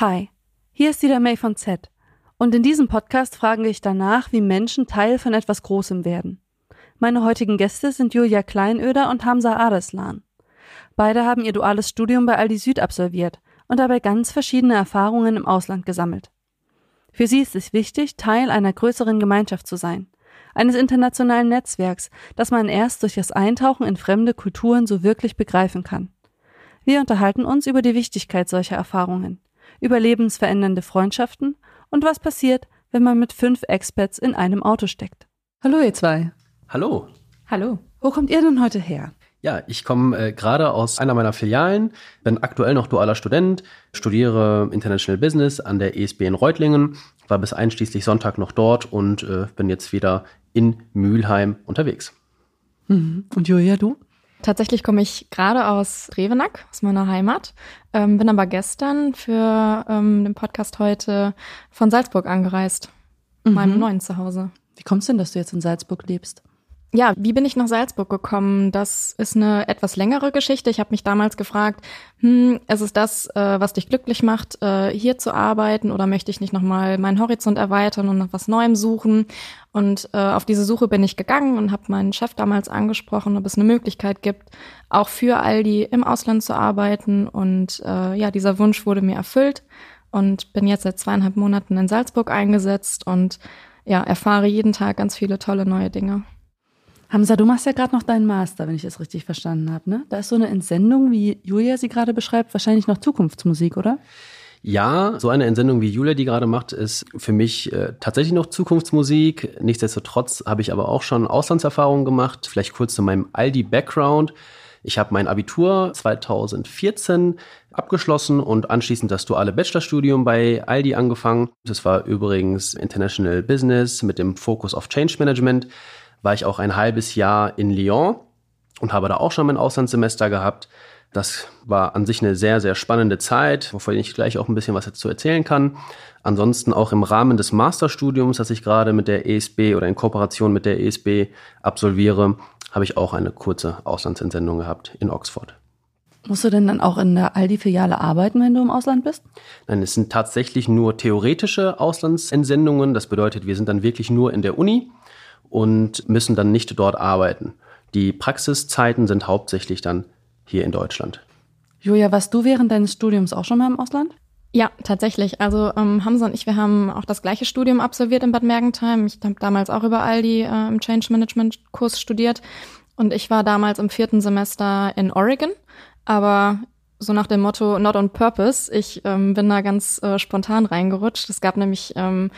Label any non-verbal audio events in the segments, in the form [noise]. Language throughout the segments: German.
Hi, hier ist wieder May von Z. Und in diesem Podcast frage ich danach, wie Menschen Teil von etwas Großem werden. Meine heutigen Gäste sind Julia Kleinöder und Hamza Areslan. Beide haben ihr duales Studium bei Aldi Süd absolviert und dabei ganz verschiedene Erfahrungen im Ausland gesammelt. Für sie ist es wichtig, Teil einer größeren Gemeinschaft zu sein, eines internationalen Netzwerks, das man erst durch das Eintauchen in fremde Kulturen so wirklich begreifen kann. Wir unterhalten uns über die Wichtigkeit solcher Erfahrungen, über lebensverändernde Freundschaften und was passiert, wenn man mit fünf Expats in einem Auto steckt. Hallo ihr zwei. Hallo. Hallo. Wo kommt ihr denn heute her? Ja, ich komme äh, gerade aus einer meiner Filialen, bin aktuell noch dualer Student, studiere International Business an der ESB in Reutlingen, war bis einschließlich Sonntag noch dort und äh, bin jetzt wieder in Mülheim unterwegs. Mhm. Und Julia, du? Tatsächlich komme ich gerade aus Revenack, aus meiner Heimat, ähm, bin aber gestern für ähm, den Podcast heute von Salzburg angereist, mhm. meinem neuen Zuhause. Wie kommst du denn, dass du jetzt in Salzburg lebst? Ja, wie bin ich nach Salzburg gekommen? Das ist eine etwas längere Geschichte. Ich habe mich damals gefragt, hm, ist es das, äh, was dich glücklich macht, äh, hier zu arbeiten oder möchte ich nicht nochmal meinen Horizont erweitern und nach was Neuem suchen? Und äh, auf diese Suche bin ich gegangen und habe meinen Chef damals angesprochen, ob es eine Möglichkeit gibt, auch für Aldi im Ausland zu arbeiten. Und äh, ja, dieser Wunsch wurde mir erfüllt und bin jetzt seit zweieinhalb Monaten in Salzburg eingesetzt und ja, erfahre jeden Tag ganz viele tolle neue Dinge. Hamza, du machst ja gerade noch deinen Master, wenn ich das richtig verstanden habe, ne? Da ist so eine Entsendung, wie Julia sie gerade beschreibt, wahrscheinlich noch Zukunftsmusik, oder? Ja, so eine Entsendung wie Julia die gerade macht, ist für mich äh, tatsächlich noch Zukunftsmusik. Nichtsdestotrotz habe ich aber auch schon Auslandserfahrungen gemacht. Vielleicht kurz zu meinem Aldi-Background. Ich habe mein Abitur 2014 abgeschlossen und anschließend das duale Bachelorstudium bei Aldi angefangen. Das war übrigens International Business mit dem Fokus auf Change Management war ich auch ein halbes Jahr in Lyon und habe da auch schon mein Auslandssemester gehabt. Das war an sich eine sehr, sehr spannende Zeit, wovon ich gleich auch ein bisschen was dazu erzählen kann. Ansonsten auch im Rahmen des Masterstudiums, das ich gerade mit der ESB oder in Kooperation mit der ESB absolviere, habe ich auch eine kurze Auslandsentsendung gehabt in Oxford. Musst du denn dann auch in der Aldi-Filiale arbeiten, wenn du im Ausland bist? Nein, es sind tatsächlich nur theoretische Auslandsentsendungen. Das bedeutet, wir sind dann wirklich nur in der Uni und müssen dann nicht dort arbeiten. Die Praxiszeiten sind hauptsächlich dann hier in Deutschland. Julia, warst du während deines Studiums auch schon mal im Ausland? Ja, tatsächlich. Also ähm, Hamza und ich, wir haben auch das gleiche Studium absolviert in Bad Mergentheim. Ich habe damals auch über Aldi äh, im Change Management Kurs studiert und ich war damals im vierten Semester in Oregon, aber so nach dem Motto Not on Purpose. Ich ähm, bin da ganz äh, spontan reingerutscht. Es gab nämlich ähm,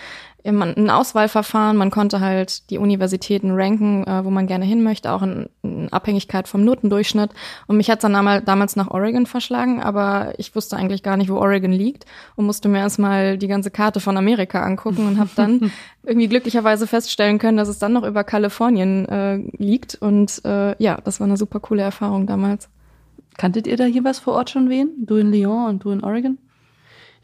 ein Auswahlverfahren. Man konnte halt die Universitäten ranken, äh, wo man gerne hin möchte, auch in, in Abhängigkeit vom Notendurchschnitt. Und mich hat dann damals nach Oregon verschlagen, aber ich wusste eigentlich gar nicht, wo Oregon liegt und musste mir erstmal die ganze Karte von Amerika angucken und habe dann [laughs] irgendwie glücklicherweise feststellen können, dass es dann noch über Kalifornien äh, liegt. Und äh, ja, das war eine super coole Erfahrung damals. Kanntet ihr da hier was vor Ort schon wen? Du in Lyon und du in Oregon?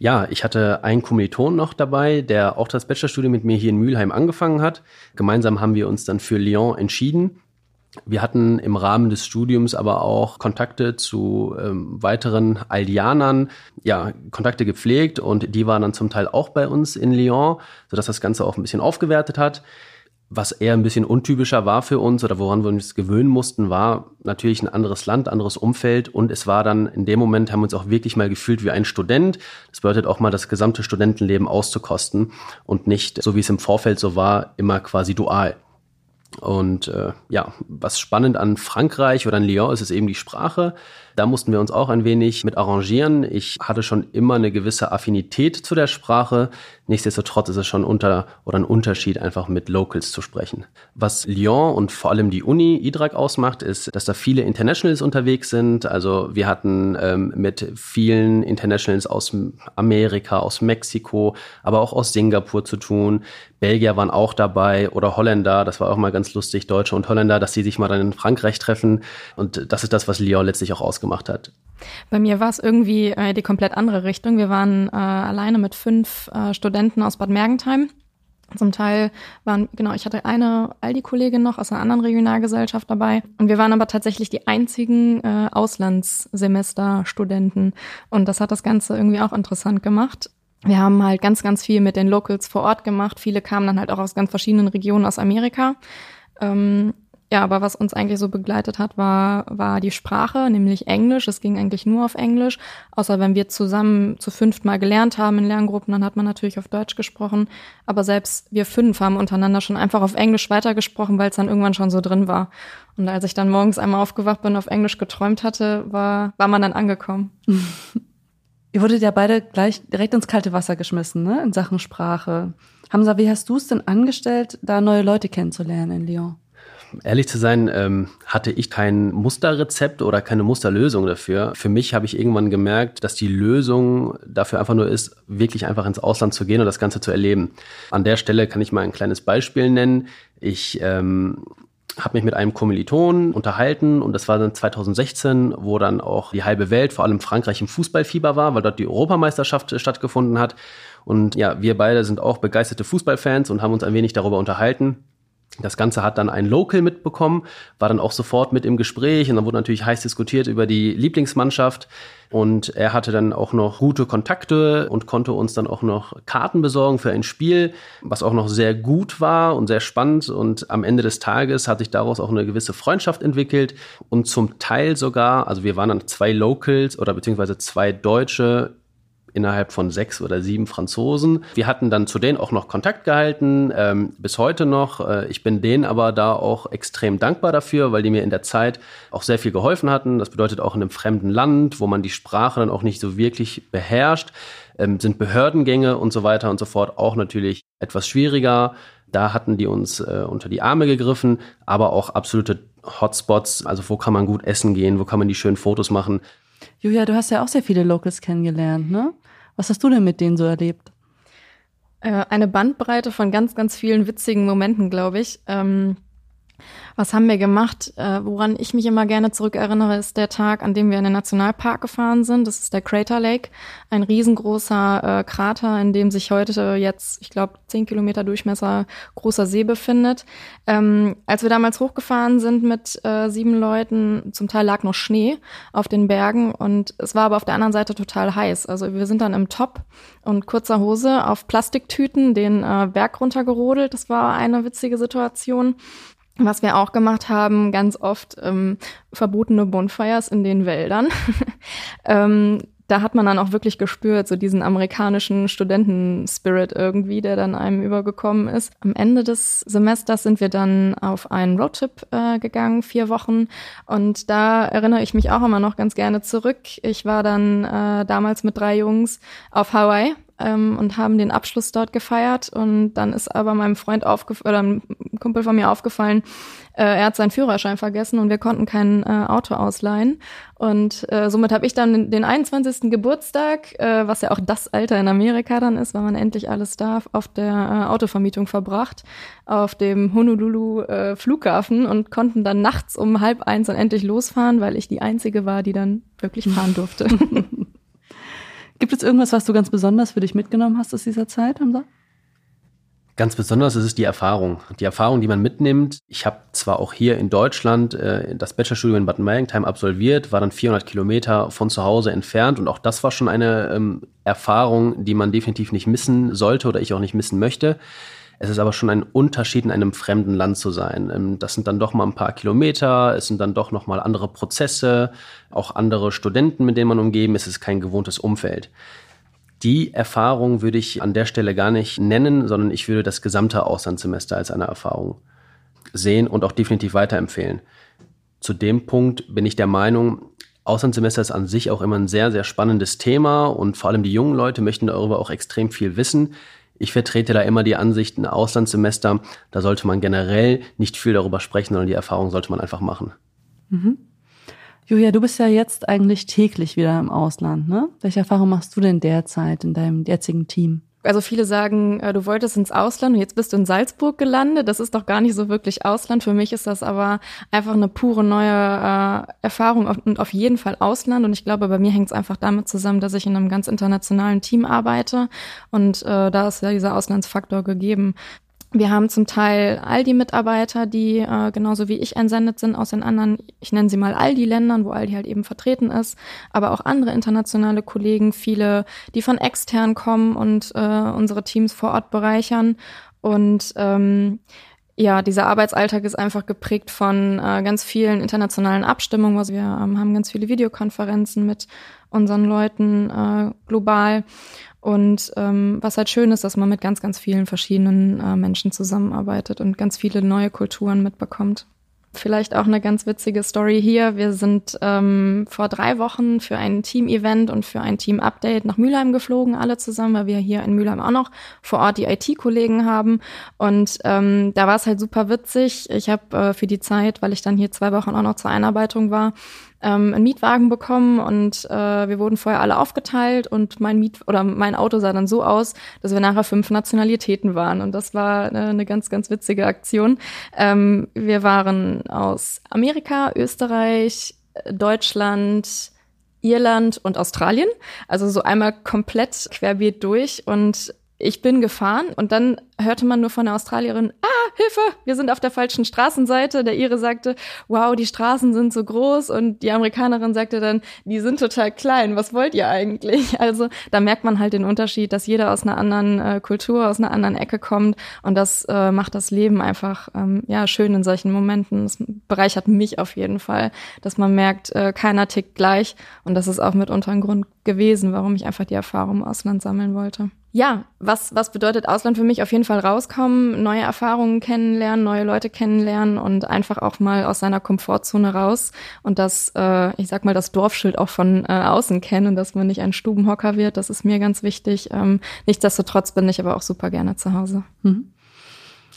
Ja, ich hatte einen Kommiliton noch dabei, der auch das Bachelorstudium mit mir hier in Mülheim angefangen hat. Gemeinsam haben wir uns dann für Lyon entschieden. Wir hatten im Rahmen des Studiums aber auch Kontakte zu ähm, weiteren Aldianern, ja, Kontakte gepflegt und die waren dann zum Teil auch bei uns in Lyon, sodass das Ganze auch ein bisschen aufgewertet hat. Was eher ein bisschen untypischer war für uns oder woran wir uns gewöhnen mussten, war natürlich ein anderes Land, anderes Umfeld und es war dann in dem Moment haben wir uns auch wirklich mal gefühlt wie ein Student. Das bedeutet auch mal das gesamte Studentenleben auszukosten und nicht, so wie es im Vorfeld so war, immer quasi dual. Und äh, ja, was spannend an Frankreich oder an Lyon ist, ist eben die Sprache. Da mussten wir uns auch ein wenig mit arrangieren. Ich hatte schon immer eine gewisse Affinität zu der Sprache. Nichtsdestotrotz ist es schon unter oder ein Unterschied, einfach mit Locals zu sprechen. Was Lyon und vor allem die Uni IDRAC ausmacht, ist, dass da viele Internationals unterwegs sind. Also wir hatten ähm, mit vielen Internationals aus Amerika, aus Mexiko, aber auch aus Singapur zu tun. Belgier waren auch dabei oder Holländer. Das war auch mal ganz lustig, Deutsche und Holländer, dass sie sich mal dann in Frankreich treffen. Und das ist das, was Lyon letztlich auch ausmacht ausgemacht hat? Bei mir war es irgendwie äh, die komplett andere Richtung. Wir waren äh, alleine mit fünf äh, Studenten aus Bad Mergentheim Zum Teil waren, genau, ich hatte eine Aldi-Kollegin noch aus einer anderen Regionalgesellschaft dabei. Und wir waren aber tatsächlich die einzigen äh, Auslandssemesterstudenten. Und das hat das Ganze irgendwie auch interessant gemacht. Wir haben halt ganz, ganz viel mit den Locals vor Ort gemacht. Viele kamen dann halt auch aus ganz verschiedenen Regionen aus Amerika. Ähm, ja, aber was uns eigentlich so begleitet hat, war, war die Sprache, nämlich Englisch. Es ging eigentlich nur auf Englisch. Außer wenn wir zusammen zu fünft mal gelernt haben in Lerngruppen, dann hat man natürlich auf Deutsch gesprochen. Aber selbst wir fünf haben untereinander schon einfach auf Englisch weitergesprochen, weil es dann irgendwann schon so drin war. Und als ich dann morgens einmal aufgewacht bin und auf Englisch geträumt hatte, war, war man dann angekommen. [laughs] Ihr wurdet ja beide gleich direkt ins kalte Wasser geschmissen, ne, in Sachen Sprache. Hamza, wie hast du es denn angestellt, da neue Leute kennenzulernen in Lyon? Ehrlich zu sein, ähm, hatte ich kein Musterrezept oder keine Musterlösung dafür. Für mich habe ich irgendwann gemerkt, dass die Lösung dafür einfach nur ist, wirklich einfach ins Ausland zu gehen und das Ganze zu erleben. An der Stelle kann ich mal ein kleines Beispiel nennen. Ich ähm, habe mich mit einem Kommiliton unterhalten und das war dann 2016, wo dann auch die halbe Welt, vor allem Frankreich, im Fußballfieber war, weil dort die Europameisterschaft stattgefunden hat. Und ja, wir beide sind auch begeisterte Fußballfans und haben uns ein wenig darüber unterhalten. Das Ganze hat dann ein Local mitbekommen, war dann auch sofort mit im Gespräch und dann wurde natürlich heiß diskutiert über die Lieblingsmannschaft. Und er hatte dann auch noch gute Kontakte und konnte uns dann auch noch Karten besorgen für ein Spiel, was auch noch sehr gut war und sehr spannend. Und am Ende des Tages hat sich daraus auch eine gewisse Freundschaft entwickelt und zum Teil sogar, also wir waren dann zwei Locals oder beziehungsweise zwei Deutsche innerhalb von sechs oder sieben Franzosen. Wir hatten dann zu denen auch noch Kontakt gehalten, ähm, bis heute noch. Äh, ich bin denen aber da auch extrem dankbar dafür, weil die mir in der Zeit auch sehr viel geholfen hatten. Das bedeutet auch in einem fremden Land, wo man die Sprache dann auch nicht so wirklich beherrscht, ähm, sind Behördengänge und so weiter und so fort auch natürlich etwas schwieriger. Da hatten die uns äh, unter die Arme gegriffen, aber auch absolute Hotspots, also wo kann man gut essen gehen, wo kann man die schönen Fotos machen. Julia, du hast ja auch sehr viele Locals kennengelernt, ne? Was hast du denn mit denen so erlebt? Äh, eine Bandbreite von ganz, ganz vielen witzigen Momenten, glaube ich. Ähm, was haben wir gemacht? Äh, woran ich mich immer gerne zurückerinnere, ist der Tag, an dem wir in den Nationalpark gefahren sind. Das ist der Crater Lake, ein riesengroßer äh, Krater, in dem sich heute jetzt, ich glaube, zehn Kilometer Durchmesser großer See befindet. Ähm, als wir damals hochgefahren sind mit äh, sieben Leuten, zum Teil lag noch Schnee auf den Bergen und es war aber auf der anderen Seite total heiß. Also wir sind dann im Top und kurzer Hose auf Plastiktüten den äh, Berg runtergerodelt. Das war eine witzige Situation. Was wir auch gemacht haben, ganz oft ähm, verbotene Bonfires in den Wäldern. [laughs] ähm, da hat man dann auch wirklich gespürt, so diesen amerikanischen Studentenspirit irgendwie, der dann einem übergekommen ist. Am Ende des Semesters sind wir dann auf einen Roadtrip äh, gegangen, vier Wochen. Und da erinnere ich mich auch immer noch ganz gerne zurück. Ich war dann äh, damals mit drei Jungs auf Hawaii ähm, und haben den Abschluss dort gefeiert. Und dann ist aber meinem Freund aufgefallen, oder einem Kumpel von mir aufgefallen, äh, er hat seinen Führerschein vergessen und wir konnten kein äh, Auto ausleihen. Und äh, somit habe ich dann den 21. Geburtstag, äh, was ja auch das Alter in Amerika dann ist, weil man endlich alles darf, auf der äh, Autovermietung verbracht, auf dem Honolulu äh, Flughafen und konnten dann nachts um halb eins dann endlich losfahren, weil ich die Einzige war, die dann wirklich fahren durfte. [laughs] Gibt es irgendwas, was du ganz besonders für dich mitgenommen hast aus dieser Zeit, Hamza? Ganz besonders ist es die Erfahrung. Die Erfahrung, die man mitnimmt. Ich habe zwar auch hier in Deutschland äh, das Bachelorstudium in Bad Mergentheim absolviert, war dann 400 Kilometer von zu Hause entfernt und auch das war schon eine ähm, Erfahrung, die man definitiv nicht missen sollte oder ich auch nicht missen möchte. Es ist aber schon ein Unterschied, in einem fremden Land zu sein. Ähm, das sind dann doch mal ein paar Kilometer, es sind dann doch noch mal andere Prozesse, auch andere Studenten, mit denen man umgeben ist. Es ist kein gewohntes Umfeld. Die Erfahrung würde ich an der Stelle gar nicht nennen, sondern ich würde das gesamte Auslandssemester als eine Erfahrung sehen und auch definitiv weiterempfehlen. Zu dem Punkt bin ich der Meinung, Auslandssemester ist an sich auch immer ein sehr, sehr spannendes Thema und vor allem die jungen Leute möchten darüber auch extrem viel wissen. Ich vertrete da immer die Ansicht, ein Auslandssemester, da sollte man generell nicht viel darüber sprechen, sondern die Erfahrung sollte man einfach machen. Mhm. Julia, du bist ja jetzt eigentlich täglich wieder im Ausland, ne? Welche Erfahrung machst du denn derzeit in deinem jetzigen Team? Also viele sagen, äh, du wolltest ins Ausland und jetzt bist du in Salzburg gelandet. Das ist doch gar nicht so wirklich Ausland. Für mich ist das aber einfach eine pure neue äh, Erfahrung und auf jeden Fall Ausland. Und ich glaube, bei mir hängt es einfach damit zusammen, dass ich in einem ganz internationalen Team arbeite und äh, da ist ja dieser Auslandsfaktor gegeben. Wir haben zum Teil Aldi-Mitarbeiter, die äh, genauso wie ich entsendet sind aus den anderen, ich nenne sie mal Aldi-Ländern, wo Aldi halt eben vertreten ist, aber auch andere internationale Kollegen, viele, die von extern kommen und äh, unsere Teams vor Ort bereichern. Und ähm, ja, dieser Arbeitsalltag ist einfach geprägt von äh, ganz vielen internationalen Abstimmungen. Also wir ähm, haben ganz viele Videokonferenzen mit unseren Leuten äh, global und ähm, was halt schön ist, dass man mit ganz, ganz vielen verschiedenen äh, Menschen zusammenarbeitet und ganz viele neue Kulturen mitbekommt. Vielleicht auch eine ganz witzige Story hier. Wir sind ähm, vor drei Wochen für ein Team-Event und für ein Team-Update nach Mülheim geflogen, alle zusammen, weil wir hier in Mülheim auch noch vor Ort die IT-Kollegen haben. Und ähm, da war es halt super witzig. Ich habe äh, für die Zeit, weil ich dann hier zwei Wochen auch noch zur Einarbeitung war, ähm, einen Mietwagen bekommen und äh, wir wurden vorher alle aufgeteilt und mein Miet oder mein Auto sah dann so aus, dass wir nachher fünf Nationalitäten waren. Und das war äh, eine ganz ganz witzige Aktion. Ähm, wir waren aus Amerika, Österreich, Deutschland, Irland und Australien, also so einmal komplett querbeet durch. Und ich bin gefahren und dann hörte man nur von der Australierin, ah, Hilfe, wir sind auf der falschen Straßenseite. Der Ire sagte, wow, die Straßen sind so groß und die Amerikanerin sagte dann, die sind total klein, was wollt ihr eigentlich? [laughs] Also da merkt man halt den Unterschied, dass jeder aus einer anderen äh, Kultur, aus einer anderen Ecke kommt und das äh, macht das Leben einfach ähm, ja schön in solchen Momenten. Das bereichert mich auf jeden Fall, dass man merkt, äh, keiner tickt gleich und das ist auch mitunter ein Grund gewesen, warum ich einfach die Erfahrung im Ausland sammeln wollte. Ja, was, was bedeutet Ausland für mich? Auf jeden Fall rauskommen, neue Erfahrungen kennenlernen, neue Leute kennenlernen und einfach auch mal aus seiner Komfortzone raus und das, äh, ich sag mal, das Dorfschild auch von äh, außen kennen, dass man nicht ein Stubenhocker wird. Das ist mir ganz wichtig. Ähm, nichtsdestotrotz bin ich aber auch super gerne zu Hause. Mhm.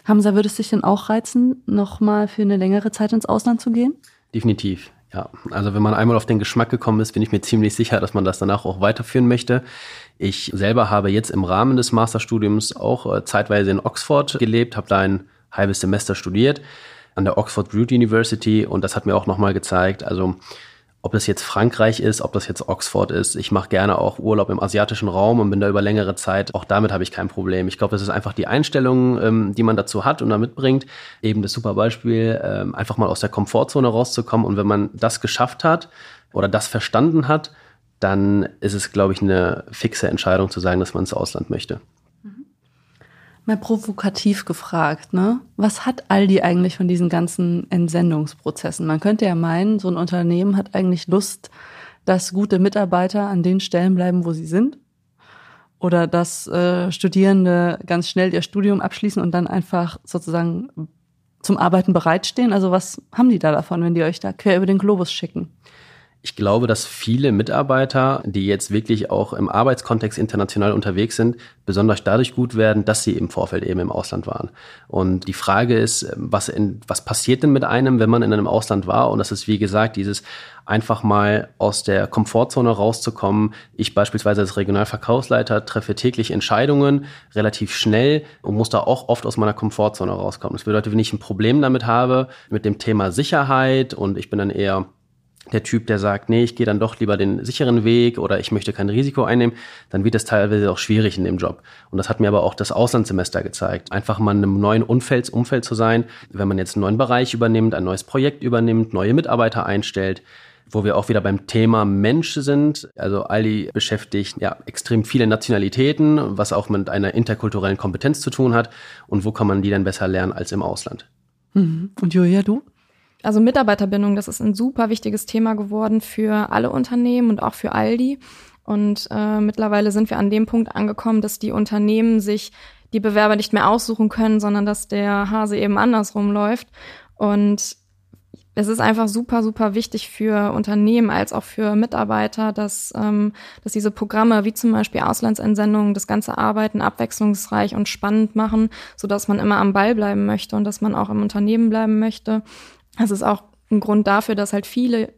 Hamza, würde es dich denn auch reizen, nochmal für eine längere Zeit ins Ausland zu gehen? Definitiv. Ja, also wenn man einmal auf den Geschmack gekommen ist, bin ich mir ziemlich sicher, dass man das danach auch weiterführen möchte. Ich selber habe jetzt im Rahmen des Masterstudiums auch äh, zeitweise in Oxford gelebt, habe da ein halbes Semester studiert an der Oxford Broad University und das hat mir auch nochmal gezeigt, also ob das jetzt Frankreich ist, ob das jetzt Oxford ist. Ich mache gerne auch Urlaub im asiatischen Raum und bin da über längere Zeit. Auch damit habe ich kein Problem. Ich glaube, das ist einfach die Einstellung, ähm, die man dazu hat und da mitbringt. Eben das super Beispiel, ähm, einfach mal aus der Komfortzone rauszukommen. Und wenn man das geschafft hat oder das verstanden hat, dann ist es, glaube ich, eine fixe Entscheidung zu sagen, dass man ins Ausland möchte. Mhm. Mal provokativ gefragt, ne? Was hat Aldi eigentlich von diesen ganzen Entsendungsprozessen? Man könnte ja meinen, so ein Unternehmen hat eigentlich Lust, dass gute Mitarbeiter an den Stellen bleiben, wo sie sind. Oder dass äh, Studierende ganz schnell ihr Studium abschließen und dann einfach sozusagen zum Arbeiten bereitstehen. Also was haben die da davon, wenn die euch da quer über den Globus schicken? Ich glaube, dass viele Mitarbeiter, die jetzt wirklich auch im Arbeitskontext international unterwegs sind, besonders dadurch gut werden, dass sie im Vorfeld eben im Ausland waren. Und die Frage ist, was, in, was passiert denn mit einem, wenn man in einem Ausland war? Und das ist, wie gesagt, dieses einfach mal aus der Komfortzone rauszukommen. Ich beispielsweise als Regionalverkaufsleiter treffe täglich Entscheidungen relativ schnell und muss da auch oft aus meiner Komfortzone rauskommen. Das bedeutet, wenn ich ein Problem damit habe, mit dem Thema Sicherheit und ich bin dann eher der Typ, der sagt, nee, ich gehe dann doch lieber den sicheren Weg oder ich möchte kein Risiko einnehmen, dann wird es teilweise auch schwierig in dem Job. Und das hat mir aber auch das Auslandssemester gezeigt. Einfach mal in einem neuen Umfeld, Umfeld zu sein, wenn man jetzt einen neuen Bereich übernimmt, ein neues Projekt übernimmt, neue Mitarbeiter einstellt, wo wir auch wieder beim Thema Mensch sind. Also Aldi beschäftigt ja extrem viele Nationalitäten, was auch mit einer interkulturellen Kompetenz zu tun hat. Und wo kann man die denn besser lernen als im Ausland? Mhm. Und Julia, du? Also Mitarbeiterbindung, das ist ein super wichtiges Thema geworden für alle Unternehmen und auch für Aldi. Und äh, mittlerweile sind wir an dem Punkt angekommen, dass die Unternehmen sich die Bewerber nicht mehr aussuchen können, sondern dass der Hase eben andersrum läuft. Und es ist einfach super, super wichtig für Unternehmen als auch für Mitarbeiter, dass, ähm, dass diese Programme wie zum Beispiel Auslandsentsendungen das ganze Arbeiten abwechslungsreich und spannend machen, so dass man immer am Ball bleiben möchte und dass man auch im Unternehmen bleiben möchte. Das ist auch ein Grund dafür, dass halt viele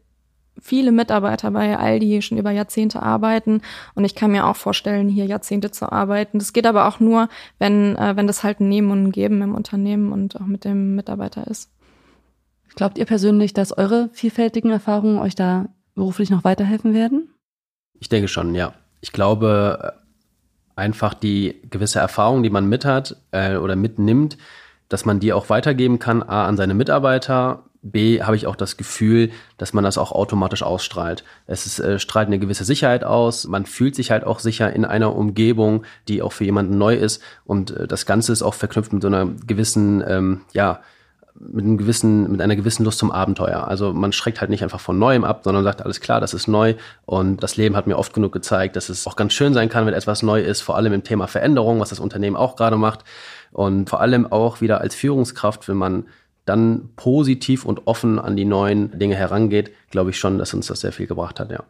viele Mitarbeiter bei Aldi schon über Jahrzehnte arbeiten und ich kann mir auch vorstellen, hier Jahrzehnte zu arbeiten. Das geht aber auch nur, wenn, äh, wenn das halt ein Nehmen und ein Geben im Unternehmen und auch mit dem Mitarbeiter ist. Glaubt ihr persönlich, dass eure vielfältigen Erfahrungen euch da beruflich noch weiterhelfen werden? Ich denke schon, ja. Ich glaube, einfach die gewisse Erfahrung, die man mit hat äh, oder mitnimmt, dass man die auch weitergeben kann, A, an seine Mitarbeiter, B, habe ich auch das Gefühl, dass man das auch automatisch ausstrahlt. Es ist, äh, strahlt eine gewisse Sicherheit aus. Man fühlt sich halt auch sicher in einer Umgebung, die auch für jemanden neu ist. Und äh, das Ganze ist auch verknüpft mit so einer gewissen, ähm, ja, mit einem gewissen, mit einer gewissen Lust zum Abenteuer. Also man schreckt halt nicht einfach von Neuem ab, sondern sagt, alles klar, das ist neu. Und das Leben hat mir oft genug gezeigt, dass es auch ganz schön sein kann, wenn etwas neu ist, vor allem im Thema Veränderung, was das Unternehmen auch gerade macht. Und vor allem auch wieder als Führungskraft, wenn man dann positiv und offen an die neuen Dinge herangeht, glaube ich schon, dass uns das sehr viel gebracht hat, ja.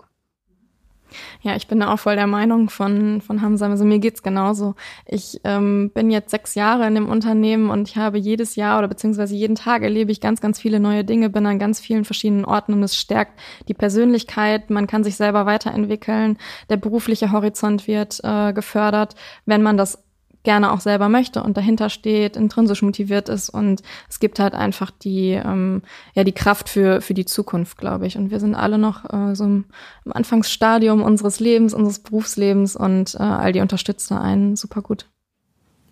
Ja, ich bin da auch voll der Meinung von, von Hamza. Also mir geht's genauso. Ich ähm, bin jetzt sechs Jahre in dem Unternehmen und ich habe jedes Jahr oder beziehungsweise jeden Tag erlebe ich ganz, ganz viele neue Dinge, bin an ganz vielen verschiedenen Orten und es stärkt die Persönlichkeit. Man kann sich selber weiterentwickeln. Der berufliche Horizont wird äh, gefördert, wenn man das gerne auch selber möchte und dahinter steht, intrinsisch motiviert ist und es gibt halt einfach die, ähm, ja, die Kraft für, für die Zukunft, glaube ich. Und wir sind alle noch äh, so im, im Anfangsstadium unseres Lebens, unseres Berufslebens und äh, all die unterstützen einen super gut.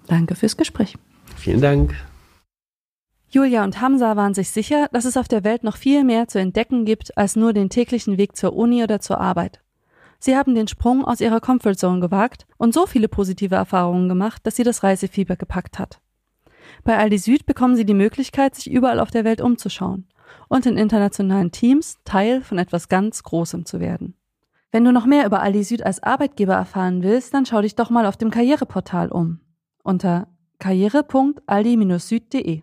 Danke fürs Gespräch. Vielen Dank. Julia und Hamza waren sich sicher, dass es auf der Welt noch viel mehr zu entdecken gibt als nur den täglichen Weg zur Uni oder zur Arbeit. Sie haben den Sprung aus ihrer Comfortzone gewagt und so viele positive Erfahrungen gemacht, dass sie das Reisefieber gepackt hat. Bei Aldi Süd bekommen Sie die Möglichkeit, sich überall auf der Welt umzuschauen und in internationalen Teams Teil von etwas ganz Großem zu werden. Wenn du noch mehr über Aldi Süd als Arbeitgeber erfahren willst, dann schau dich doch mal auf dem Karriereportal um unter karriere.aldi-süd.de.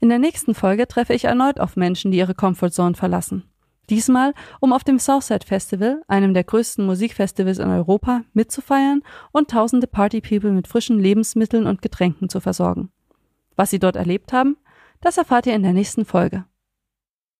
In der nächsten Folge treffe ich erneut auf Menschen, die ihre Comfortzone verlassen. Diesmal, um auf dem Southside Festival, einem der größten Musikfestivals in Europa, mitzufeiern und tausende Partypeople mit frischen Lebensmitteln und Getränken zu versorgen. Was sie dort erlebt haben, das erfahrt ihr in der nächsten Folge.